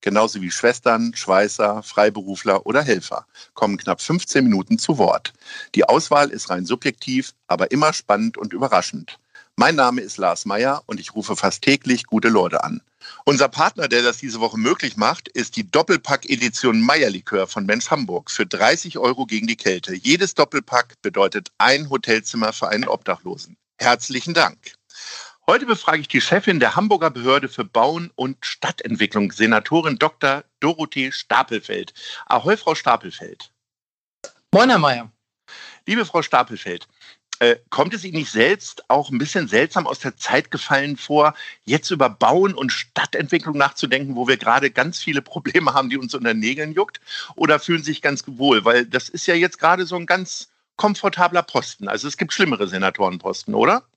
genauso wie Schwestern, Schweißer, Freiberufler oder Helfer, kommen knapp 15 Minuten zu Wort. Die Auswahl ist rein subjektiv, aber immer spannend und überraschend. Mein Name ist Lars Meyer und ich rufe fast täglich gute Leute an. Unser Partner, der das diese Woche möglich macht, ist die Doppelpack-Edition Meierlikör von Mensch Hamburg für 30 Euro gegen die Kälte. Jedes Doppelpack bedeutet ein Hotelzimmer für einen Obdachlosen. Herzlichen Dank. Heute befrage ich die Chefin der Hamburger Behörde für Bauen und Stadtentwicklung, Senatorin Dr. Dorothee Stapelfeld. Ahoi, Frau Stapelfeld. Moin, Herr Mayer. Liebe Frau Stapelfeld, äh, kommt es Ihnen nicht selbst auch ein bisschen seltsam aus der Zeit gefallen vor, jetzt über Bauen und Stadtentwicklung nachzudenken, wo wir gerade ganz viele Probleme haben, die uns unter Nägeln juckt? Oder fühlen Sie sich ganz wohl? Weil das ist ja jetzt gerade so ein ganz komfortabler Posten. Also es gibt schlimmere Senatorenposten, oder?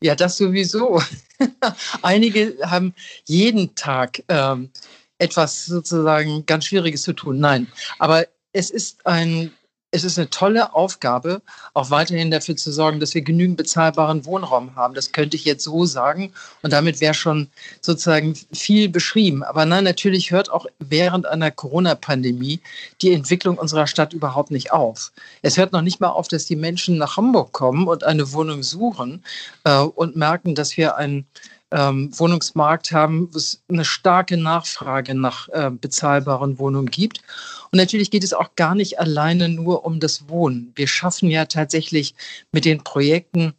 Ja, das sowieso. Einige haben jeden Tag ähm, etwas sozusagen ganz Schwieriges zu tun. Nein, aber es ist ein es ist eine tolle Aufgabe, auch weiterhin dafür zu sorgen, dass wir genügend bezahlbaren Wohnraum haben. Das könnte ich jetzt so sagen. Und damit wäre schon sozusagen viel beschrieben. Aber nein, natürlich hört auch während einer Corona-Pandemie die Entwicklung unserer Stadt überhaupt nicht auf. Es hört noch nicht mal auf, dass die Menschen nach Hamburg kommen und eine Wohnung suchen äh, und merken, dass wir ein ähm, Wohnungsmarkt haben, wo es eine starke Nachfrage nach äh, bezahlbaren Wohnungen gibt. Und natürlich geht es auch gar nicht alleine nur um das Wohnen. Wir schaffen ja tatsächlich mit den Projekten,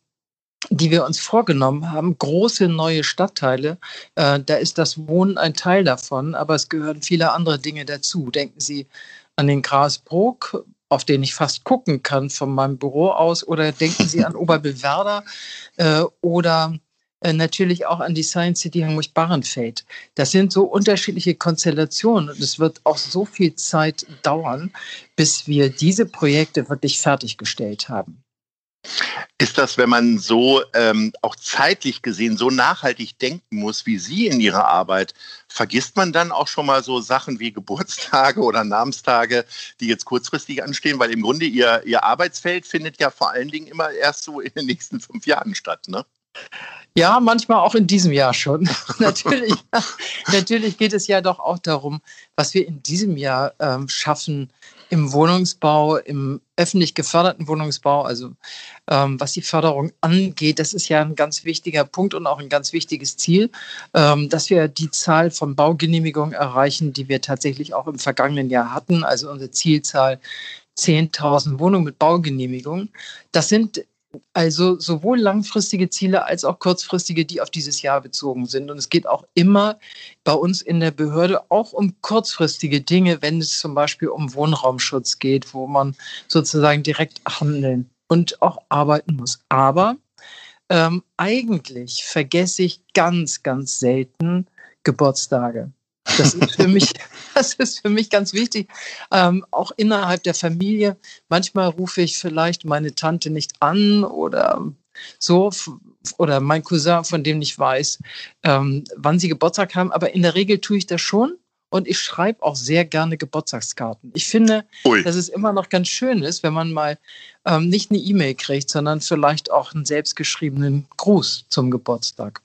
die wir uns vorgenommen haben, große neue Stadtteile. Äh, da ist das Wohnen ein Teil davon, aber es gehören viele andere Dinge dazu. Denken Sie an den Grasbrook, auf den ich fast gucken kann von meinem Büro aus, oder denken Sie an Oberbewerder äh, oder natürlich auch an die Science City Hamburg-Bahrenfeld. Das sind so unterschiedliche Konstellationen und es wird auch so viel Zeit dauern, bis wir diese Projekte wirklich fertiggestellt haben. Ist das, wenn man so ähm, auch zeitlich gesehen so nachhaltig denken muss wie Sie in Ihrer Arbeit, vergisst man dann auch schon mal so Sachen wie Geburtstage oder Namenstage, die jetzt kurzfristig anstehen? Weil im Grunde Ihr, Ihr Arbeitsfeld findet ja vor allen Dingen immer erst so in den nächsten fünf Jahren statt, ne? Ja, manchmal auch in diesem Jahr schon. natürlich, natürlich geht es ja doch auch darum, was wir in diesem Jahr ähm, schaffen im Wohnungsbau, im öffentlich geförderten Wohnungsbau, also ähm, was die Förderung angeht. Das ist ja ein ganz wichtiger Punkt und auch ein ganz wichtiges Ziel, ähm, dass wir die Zahl von Baugenehmigungen erreichen, die wir tatsächlich auch im vergangenen Jahr hatten. Also unsere Zielzahl 10.000 Wohnungen mit Baugenehmigung. Das sind also sowohl langfristige Ziele als auch kurzfristige, die auf dieses Jahr bezogen sind. Und es geht auch immer bei uns in der Behörde auch um kurzfristige Dinge, wenn es zum Beispiel um Wohnraumschutz geht, wo man sozusagen direkt handeln und auch arbeiten muss. Aber ähm, eigentlich vergesse ich ganz, ganz selten Geburtstage. Das ist für mich, das ist für mich ganz wichtig. Ähm, auch innerhalb der Familie. Manchmal rufe ich vielleicht meine Tante nicht an oder so oder mein Cousin, von dem ich weiß, ähm, wann sie Geburtstag haben. Aber in der Regel tue ich das schon. Und ich schreibe auch sehr gerne Geburtstagskarten. Ich finde, Ui. dass es immer noch ganz schön ist, wenn man mal ähm, nicht eine E-Mail kriegt, sondern vielleicht auch einen selbstgeschriebenen Gruß zum Geburtstag.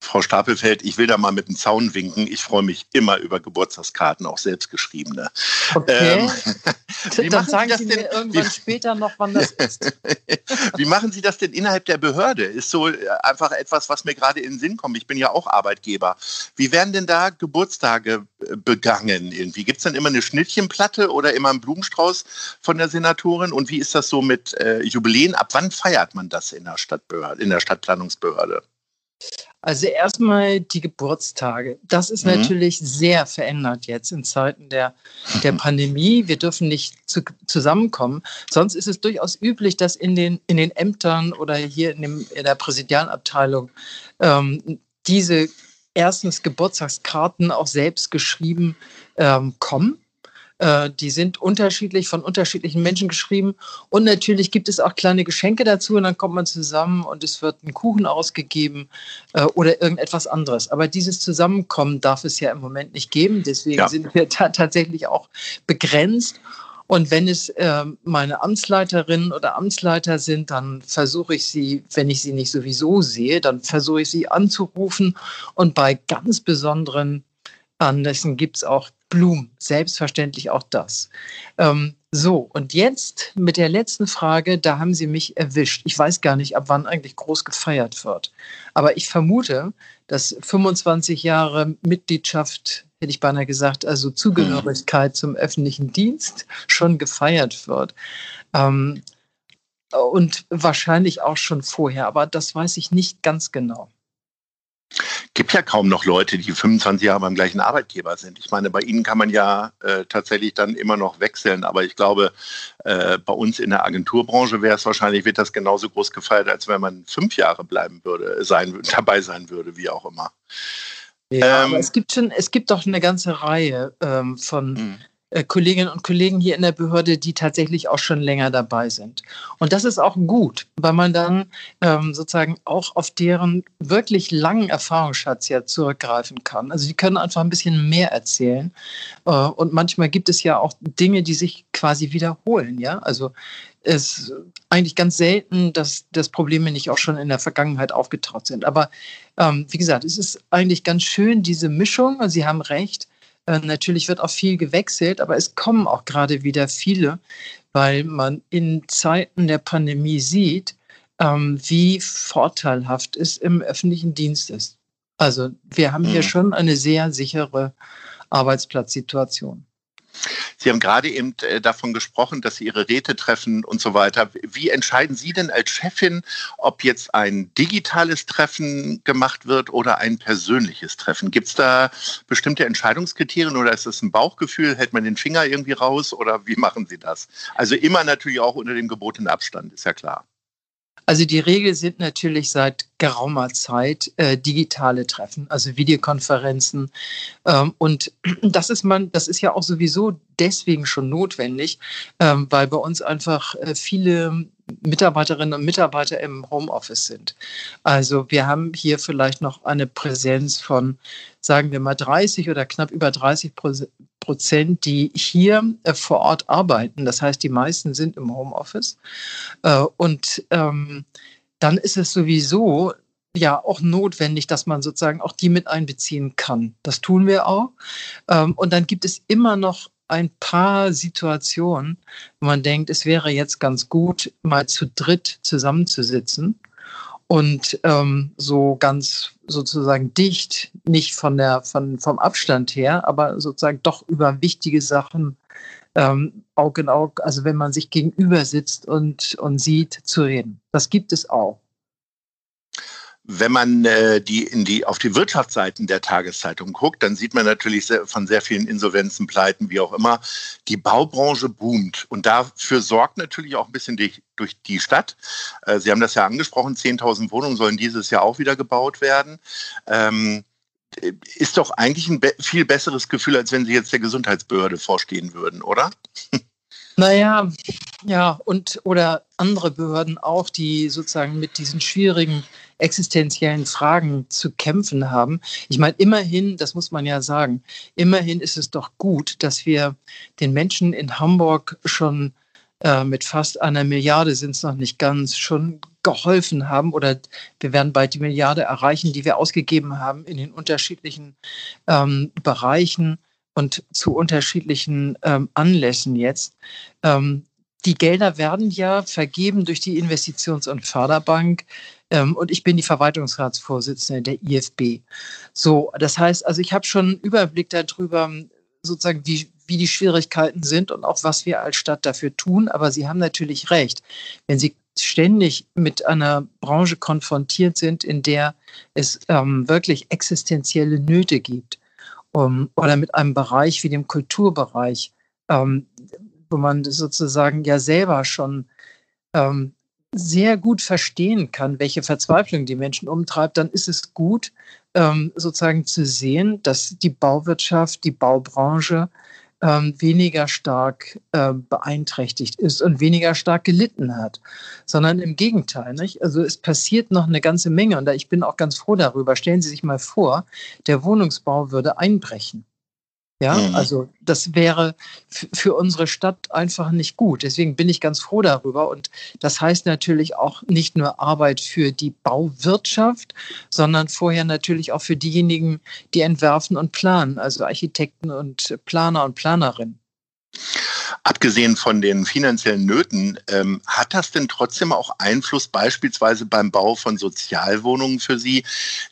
Frau Stapelfeld, ich will da mal mit dem Zaun winken. Ich freue mich immer über Geburtstagskarten, auch selbstgeschriebene. Okay. Ähm, Dann sagen Sie, Sie mir irgendwann wie, später noch, wann das ist. wie machen Sie das denn innerhalb der Behörde? Ist so äh, einfach etwas, was mir gerade in den Sinn kommt. Ich bin ja auch Arbeitgeber. Wie werden denn da Geburtstage äh, begangen? Irgendwie gibt es dann immer eine Schnittchenplatte oder immer einen Blumenstrauß von der Senatorin? Und wie ist das so mit äh, Jubiläen? Ab wann feiert man das in der Stadtbehörde, in der Stadtplanungsbehörde? Also erstmal die Geburtstage. Das ist mhm. natürlich sehr verändert jetzt in Zeiten der, der Pandemie. Wir dürfen nicht zu, zusammenkommen. Sonst ist es durchaus üblich, dass in den, in den Ämtern oder hier in, dem, in der Präsidialabteilung ähm, diese erstens Geburtstagskarten auch selbst geschrieben ähm, kommen. Äh, die sind unterschiedlich, von unterschiedlichen Menschen geschrieben. Und natürlich gibt es auch kleine Geschenke dazu und dann kommt man zusammen und es wird ein Kuchen ausgegeben äh, oder irgendetwas anderes. Aber dieses Zusammenkommen darf es ja im Moment nicht geben. Deswegen ja. sind wir da tatsächlich auch begrenzt. Und wenn es äh, meine Amtsleiterinnen oder Amtsleiter sind, dann versuche ich sie, wenn ich sie nicht sowieso sehe, dann versuche ich sie anzurufen. Und bei ganz besonderen Anlässen gibt es auch Blumen, selbstverständlich auch das. Ähm, so, und jetzt mit der letzten Frage, da haben Sie mich erwischt. Ich weiß gar nicht, ab wann eigentlich groß gefeiert wird. Aber ich vermute, dass 25 Jahre Mitgliedschaft hätte ich beinahe gesagt, also Zugehörigkeit zum öffentlichen Dienst schon gefeiert wird. Ähm, und wahrscheinlich auch schon vorher, aber das weiß ich nicht ganz genau. Gibt ja kaum noch Leute, die 25 Jahre beim gleichen Arbeitgeber sind. Ich meine, bei Ihnen kann man ja äh, tatsächlich dann immer noch wechseln, aber ich glaube, äh, bei uns in der Agenturbranche wäre es wahrscheinlich, wird das genauso groß gefeiert, als wenn man fünf Jahre bleiben würde, sein, dabei sein würde, wie auch immer. Ja, ähm, aber es gibt schon, es gibt doch eine ganze Reihe ähm, von äh, Kolleginnen und Kollegen hier in der Behörde, die tatsächlich auch schon länger dabei sind. Und das ist auch gut, weil man dann ähm, sozusagen auch auf deren wirklich langen Erfahrungsschatz ja zurückgreifen kann. Also die können einfach ein bisschen mehr erzählen. Äh, und manchmal gibt es ja auch Dinge, die sich quasi wiederholen. Ja, also es ist eigentlich ganz selten, dass, dass Probleme nicht auch schon in der Vergangenheit aufgetaucht sind. Aber ähm, wie gesagt, es ist eigentlich ganz schön, diese Mischung. Sie haben recht. Äh, natürlich wird auch viel gewechselt, aber es kommen auch gerade wieder viele, weil man in Zeiten der Pandemie sieht, ähm, wie vorteilhaft es im öffentlichen Dienst ist. Also wir haben hier mhm. schon eine sehr sichere Arbeitsplatzsituation. Sie haben gerade eben äh, davon gesprochen, dass Sie Ihre Räte treffen und so weiter. Wie entscheiden Sie denn als Chefin, ob jetzt ein digitales Treffen gemacht wird oder ein persönliches Treffen? Gibt es da bestimmte Entscheidungskriterien oder ist es ein Bauchgefühl? Hält man den Finger irgendwie raus oder wie machen Sie das? Also immer natürlich auch unter dem gebotenen Abstand, ist ja klar. Also die Regel sind natürlich seit geraumer Zeit äh, digitale Treffen, also Videokonferenzen. Ähm, und das ist man, das ist ja auch sowieso deswegen schon notwendig, ähm, weil bei uns einfach äh, viele Mitarbeiterinnen und Mitarbeiter im Homeoffice sind. Also wir haben hier vielleicht noch eine Präsenz von, sagen wir mal, 30 oder knapp über 30 Prozent, die hier äh, vor Ort arbeiten. Das heißt, die meisten sind im Homeoffice. Äh, und ähm, dann ist es sowieso ja auch notwendig, dass man sozusagen auch die mit einbeziehen kann. Das tun wir auch. Ähm, und dann gibt es immer noch ein paar Situationen, wo man denkt, es wäre jetzt ganz gut, mal zu dritt zusammenzusitzen und ähm, so ganz sozusagen dicht, nicht von der, von, vom Abstand her, aber sozusagen doch über wichtige Sachen ähm, Auge in Auge, also wenn man sich gegenüber sitzt und, und sieht, zu reden. Das gibt es auch. Wenn man äh, die in die auf die Wirtschaftsseiten der Tageszeitung guckt, dann sieht man natürlich sehr, von sehr vielen Insolvenzen, Pleiten, wie auch immer, die Baubranche boomt und dafür sorgt natürlich auch ein bisschen die, durch die Stadt. Äh, Sie haben das ja angesprochen, 10.000 Wohnungen sollen dieses Jahr auch wieder gebaut werden. Ähm, ist doch eigentlich ein be viel besseres Gefühl, als wenn Sie jetzt der Gesundheitsbehörde vorstehen würden, oder? Naja, ja, und oder andere Behörden auch, die sozusagen mit diesen schwierigen existenziellen Fragen zu kämpfen haben. Ich meine, immerhin, das muss man ja sagen, immerhin ist es doch gut, dass wir den Menschen in Hamburg schon äh, mit fast einer Milliarde sind es noch nicht ganz, schon geholfen haben oder wir werden bald die Milliarde erreichen, die wir ausgegeben haben in den unterschiedlichen ähm, Bereichen und zu unterschiedlichen ähm, Anlässen jetzt. Ähm, die Gelder werden ja vergeben durch die Investitions- und Förderbank. Ähm, und ich bin die Verwaltungsratsvorsitzende der IFB. So, das heißt, also ich habe schon einen Überblick darüber, sozusagen, wie, wie die Schwierigkeiten sind und auch was wir als Stadt dafür tun. Aber Sie haben natürlich recht. Wenn Sie ständig mit einer Branche konfrontiert sind, in der es ähm, wirklich existenzielle Nöte gibt, um, oder mit einem Bereich wie dem Kulturbereich, ähm, wo man sozusagen ja selber schon ähm, sehr gut verstehen kann, welche Verzweiflung die Menschen umtreibt, dann ist es gut, ähm, sozusagen zu sehen, dass die Bauwirtschaft, die Baubranche ähm, weniger stark äh, beeinträchtigt ist und weniger stark gelitten hat, sondern im Gegenteil. Nicht? Also es passiert noch eine ganze Menge und ich bin auch ganz froh darüber. Stellen Sie sich mal vor, der Wohnungsbau würde einbrechen. Ja, mhm. also das wäre für unsere Stadt einfach nicht gut. Deswegen bin ich ganz froh darüber. Und das heißt natürlich auch nicht nur Arbeit für die Bauwirtschaft, sondern vorher natürlich auch für diejenigen, die entwerfen und planen, also Architekten und Planer und Planerinnen. Abgesehen von den finanziellen Nöten, ähm, hat das denn trotzdem auch Einfluss beispielsweise beim Bau von Sozialwohnungen für Sie,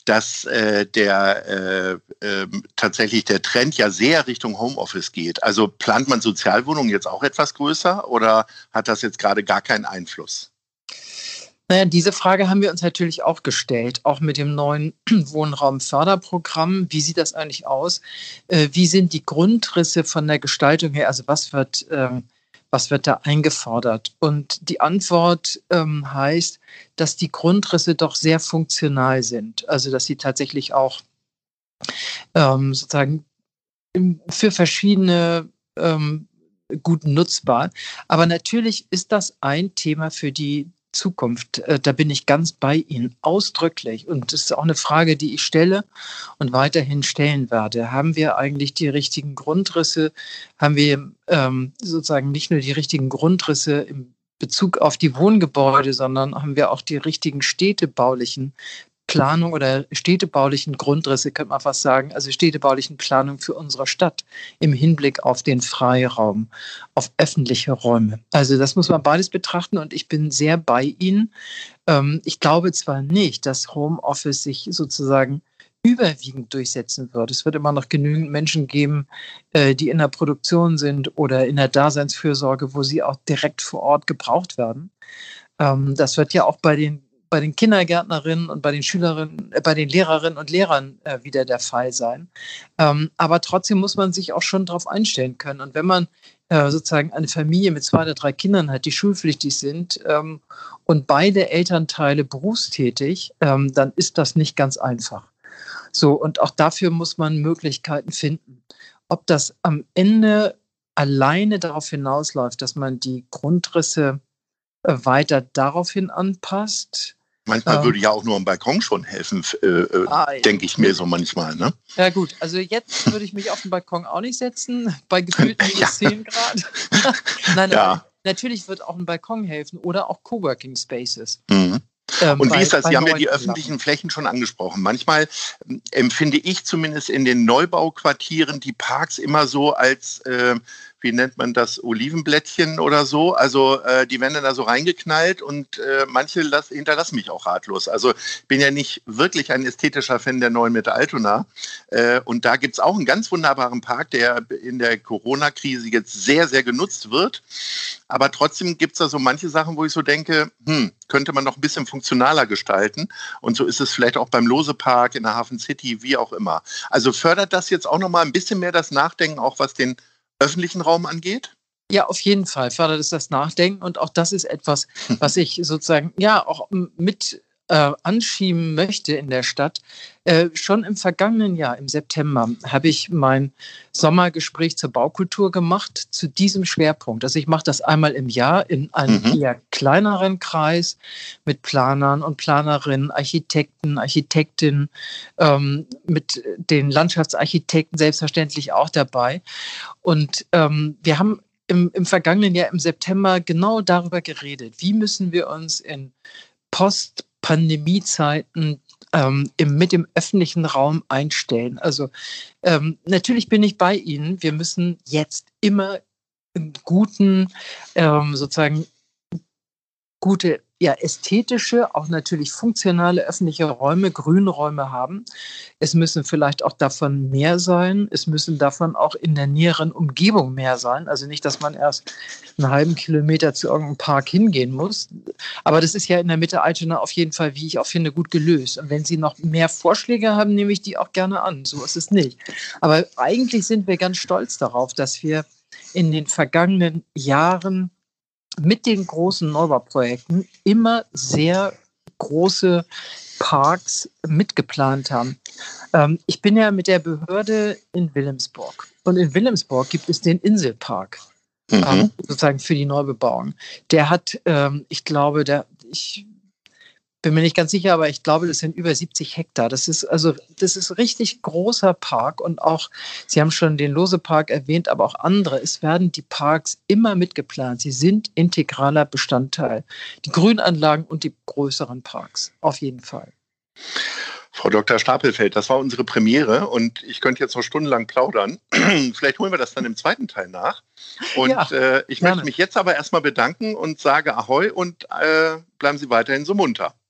dass äh, der äh, äh, tatsächlich der Trend ja sehr Richtung Homeoffice geht? Also plant man Sozialwohnungen jetzt auch etwas größer oder hat das jetzt gerade gar keinen Einfluss? Naja, diese Frage haben wir uns natürlich auch gestellt, auch mit dem neuen Wohnraumförderprogramm. Wie sieht das eigentlich aus? Äh, wie sind die Grundrisse von der Gestaltung her? Also was wird, ähm, was wird da eingefordert? Und die Antwort ähm, heißt, dass die Grundrisse doch sehr funktional sind. Also dass sie tatsächlich auch ähm, sozusagen für verschiedene gut nutzbar. Aber natürlich ist das ein Thema für die Zukunft. Äh, da bin ich ganz bei Ihnen, ausdrücklich. Und das ist auch eine Frage, die ich stelle und weiterhin stellen werde. Haben wir eigentlich die richtigen Grundrisse? Haben wir ähm, sozusagen nicht nur die richtigen Grundrisse im Bezug auf die Wohngebäude, sondern haben wir auch die richtigen städtebaulichen Planung oder städtebaulichen Grundrisse, könnte man fast sagen, also städtebaulichen Planung für unsere Stadt im Hinblick auf den Freiraum, auf öffentliche Räume. Also das muss man beides betrachten und ich bin sehr bei Ihnen. Ähm, ich glaube zwar nicht, dass Homeoffice sich sozusagen überwiegend durchsetzen wird. Es wird immer noch genügend Menschen geben, äh, die in der Produktion sind oder in der Daseinsfürsorge, wo sie auch direkt vor Ort gebraucht werden. Ähm, das wird ja auch bei den bei den Kindergärtnerinnen und bei den Schülerinnen, äh, bei den Lehrerinnen und Lehrern äh, wieder der Fall sein. Ähm, aber trotzdem muss man sich auch schon darauf einstellen können. Und wenn man äh, sozusagen eine Familie mit zwei oder drei Kindern hat, die schulpflichtig sind ähm, und beide Elternteile berufstätig, ähm, dann ist das nicht ganz einfach. So, und auch dafür muss man Möglichkeiten finden. Ob das am Ende alleine darauf hinausläuft, dass man die Grundrisse äh, weiter daraufhin anpasst, Manchmal ähm, würde ja auch nur ein Balkon schon helfen, äh, äh, ah, ja. denke ich mir so manchmal. Ne? Ja gut, also jetzt würde ich mich auf den Balkon auch nicht setzen, bei gefühlten minus ja. 10 Grad. nein, ja. natürlich wird auch ein Balkon helfen oder auch Coworking Spaces. Mhm. Ähm, und wie bei, ist das? Sie haben ja die öffentlichen Flächen schon angesprochen. Manchmal ähm, empfinde ich zumindest in den Neubauquartieren die Parks immer so als äh, wie nennt man das, Olivenblättchen oder so. Also äh, die werden da so reingeknallt und äh, manche las hinterlassen mich auch ratlos. Also ich bin ja nicht wirklich ein ästhetischer Fan der neuen Mitte Altona. Äh, und da gibt es auch einen ganz wunderbaren Park, der in der Corona-Krise jetzt sehr, sehr genutzt wird. Aber trotzdem gibt es da so manche Sachen, wo ich so denke, hm, könnte man noch ein bisschen funktionaler gestalten. Und so ist es vielleicht auch beim Lose-Park in der Hafen City, wie auch immer. Also fördert das jetzt auch nochmal ein bisschen mehr das Nachdenken, auch was den öffentlichen Raum angeht? Ja, auf jeden Fall fördert es das Nachdenken und auch das ist etwas, was ich sozusagen ja auch mit äh, anschieben möchte in der Stadt. Äh, schon im vergangenen Jahr, im September, habe ich mein Sommergespräch zur Baukultur gemacht zu diesem Schwerpunkt. Also ich mache das einmal im Jahr in einem mhm. eher kleineren Kreis mit Planern und Planerinnen, Architekten, Architektinnen, ähm, mit den Landschaftsarchitekten selbstverständlich auch dabei. Und ähm, wir haben im, im vergangenen Jahr im September genau darüber geredet. Wie müssen wir uns in Post Pandemiezeiten ähm, im, mit dem öffentlichen Raum einstellen. Also ähm, natürlich bin ich bei Ihnen. Wir müssen jetzt immer guten, ähm, sozusagen gute ja, ästhetische, auch natürlich funktionale öffentliche Räume, Grünräume haben. Es müssen vielleicht auch davon mehr sein. Es müssen davon auch in der näheren Umgebung mehr sein. Also nicht, dass man erst einen halben Kilometer zu irgendeinem Park hingehen muss. Aber das ist ja in der Mitte Altona auf jeden Fall, wie ich auch finde, gut gelöst. Und wenn Sie noch mehr Vorschläge haben, nehme ich die auch gerne an. So ist es nicht. Aber eigentlich sind wir ganz stolz darauf, dass wir in den vergangenen Jahren mit den großen Neubauprojekten immer sehr große Parks mitgeplant haben. Ähm, ich bin ja mit der Behörde in Wilhelmsburg. Und in Wilhelmsburg gibt es den Inselpark. Mhm. Ähm, sozusagen für die Neubebauung. Der hat, ähm, ich glaube, der, ich bin mir nicht ganz sicher, aber ich glaube, das sind über 70 Hektar. Das ist also, das ist richtig großer Park und auch, Sie haben schon den Lose Park erwähnt, aber auch andere. Es werden die Parks immer mitgeplant. Sie sind integraler Bestandteil. Die Grünanlagen und die größeren Parks. Auf jeden Fall. Frau Dr. Stapelfeld, das war unsere Premiere und ich könnte jetzt noch stundenlang plaudern. Vielleicht holen wir das dann im zweiten Teil nach. Und ja, äh, ich gerne. möchte mich jetzt aber erstmal bedanken und sage Ahoi und äh, bleiben Sie weiterhin so munter.